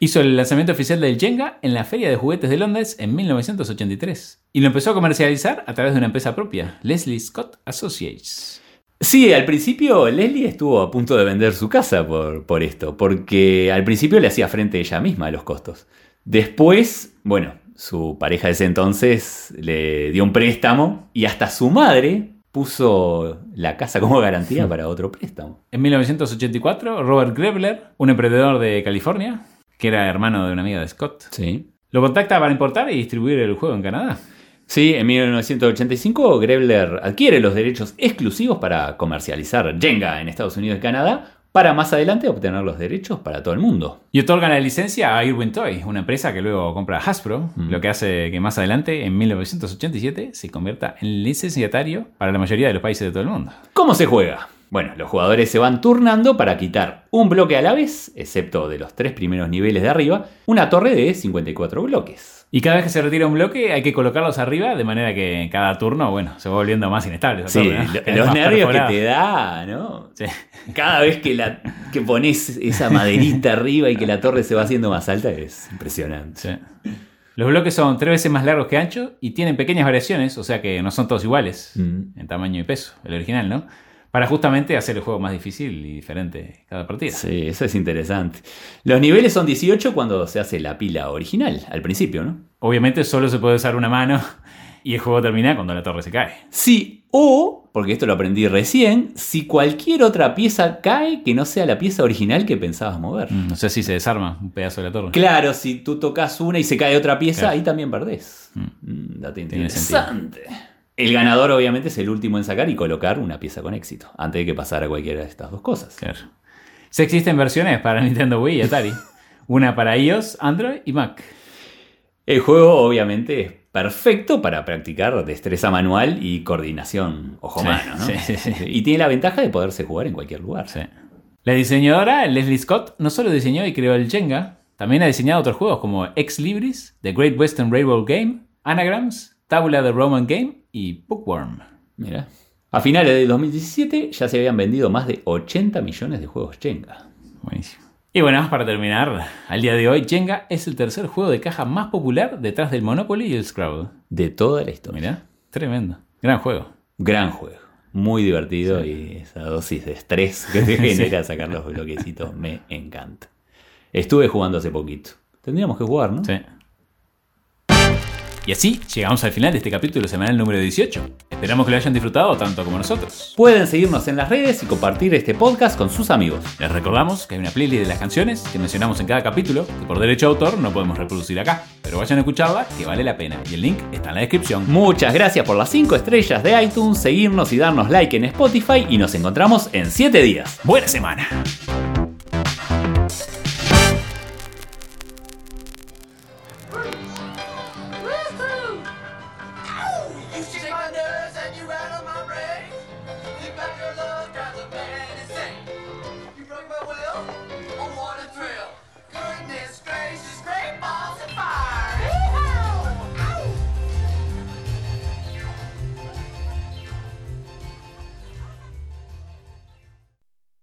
Hizo el lanzamiento oficial del Jenga en la Feria de Juguetes de Londres en 1983 y lo empezó a comercializar a través de una empresa propia, Leslie Scott Associates. Sí, al principio Leslie estuvo a punto de vender su casa por, por esto, porque al principio le hacía frente ella misma a los costos. Después, bueno, su pareja de ese entonces le dio un préstamo y hasta su madre puso la casa como garantía para otro préstamo. En 1984, Robert Grebler, un emprendedor de California, que era hermano de una amiga de Scott, Sí. lo contacta para importar y distribuir el juego en Canadá. Sí, en 1985 Grebler adquiere los derechos exclusivos para comercializar Jenga en Estados Unidos y Canadá, para más adelante obtener los derechos para todo el mundo. Y otorgan la licencia a Irwin Toy, una empresa que luego compra Hasbro, Mm. lo que hace que más adelante, en 1987, se convierta en licenciatario para la mayoría de los países de todo el mundo. ¿Cómo se juega? Bueno, los jugadores se van turnando para quitar un bloque a la vez, excepto de los tres primeros niveles de arriba, una torre de 54 bloques. Y cada vez que se retira un bloque hay que colocarlos arriba de manera que en cada turno, bueno, se va volviendo más inestable. esa Sí, los nervios que te da, ¿no? Sí. Cada vez que, la, que pones esa maderita arriba y que la torre se va haciendo más alta es impresionante. Sí. Los bloques son tres veces más largos que anchos y tienen pequeñas variaciones, o sea que no son todos iguales Mm. en tamaño y peso, el original, ¿no? Para justamente hacer el juego más difícil y diferente cada partida. Sí, eso es interesante. Los niveles son 18 cuando se hace la pila original, al principio, ¿no? Obviamente solo se puede usar una mano y el juego termina cuando la torre se cae. Sí, o, porque esto lo aprendí recién, si cualquier otra pieza cae que no sea la pieza original que pensabas mover. Mm, No sé si se desarma un pedazo de la torre. Claro, si tú tocas una y se cae otra pieza, Claro. ahí también perdés. Mm. Mm, Tiene interesante. El ganador obviamente es el último en sacar y colocar una pieza con éxito, antes de que pasara cualquiera de estas dos cosas. Claro. Sí existen versiones para Nintendo Wii y Atari. Una para iOS, Android y Mac. El juego obviamente es perfecto para practicar destreza manual y coordinación ojo-mano, ¿no? Sí, sí. Y tiene la ventaja de poderse jugar en cualquier lugar. Sí. La diseñadora Leslie Scott no solo diseñó y creó el Jenga, también ha diseñado otros juegos como Ex Libris, The Great Western Railroad Game, Anagrams, Tabula the Roman Game y Bookworm. Mira. A finales de 2017 ya se habían vendido más de 80 millones de juegos Jenga. Buenísimo. Y bueno, para terminar, al día de hoy, Jenga es el tercer juego de caja más popular detrás del Monopoly y el Scrabble. De toda la historia. Mirá, tremendo. Gran juego. Gran juego. Muy divertido y esa dosis de estrés que te genera sacar los bloquecitos me encanta. Estuve jugando hace poquito. Tendríamos que jugar, ¿no? Sí. Y así llegamos al final de este capítulo semanal número 18. Esperamos que lo hayan disfrutado tanto como nosotros. Pueden seguirnos en las redes y compartir este podcast con sus amigos. Les recordamos que hay una playlist de las canciones que mencionamos en cada capítulo, que por derecho de autor no podemos reproducir acá, pero vayan a escucharla que vale la pena y el link está en la descripción. Muchas gracias por las 5 estrellas de iTunes, seguirnos y darnos like en Spotify y nos encontramos en 7 días. ¡Buena semana!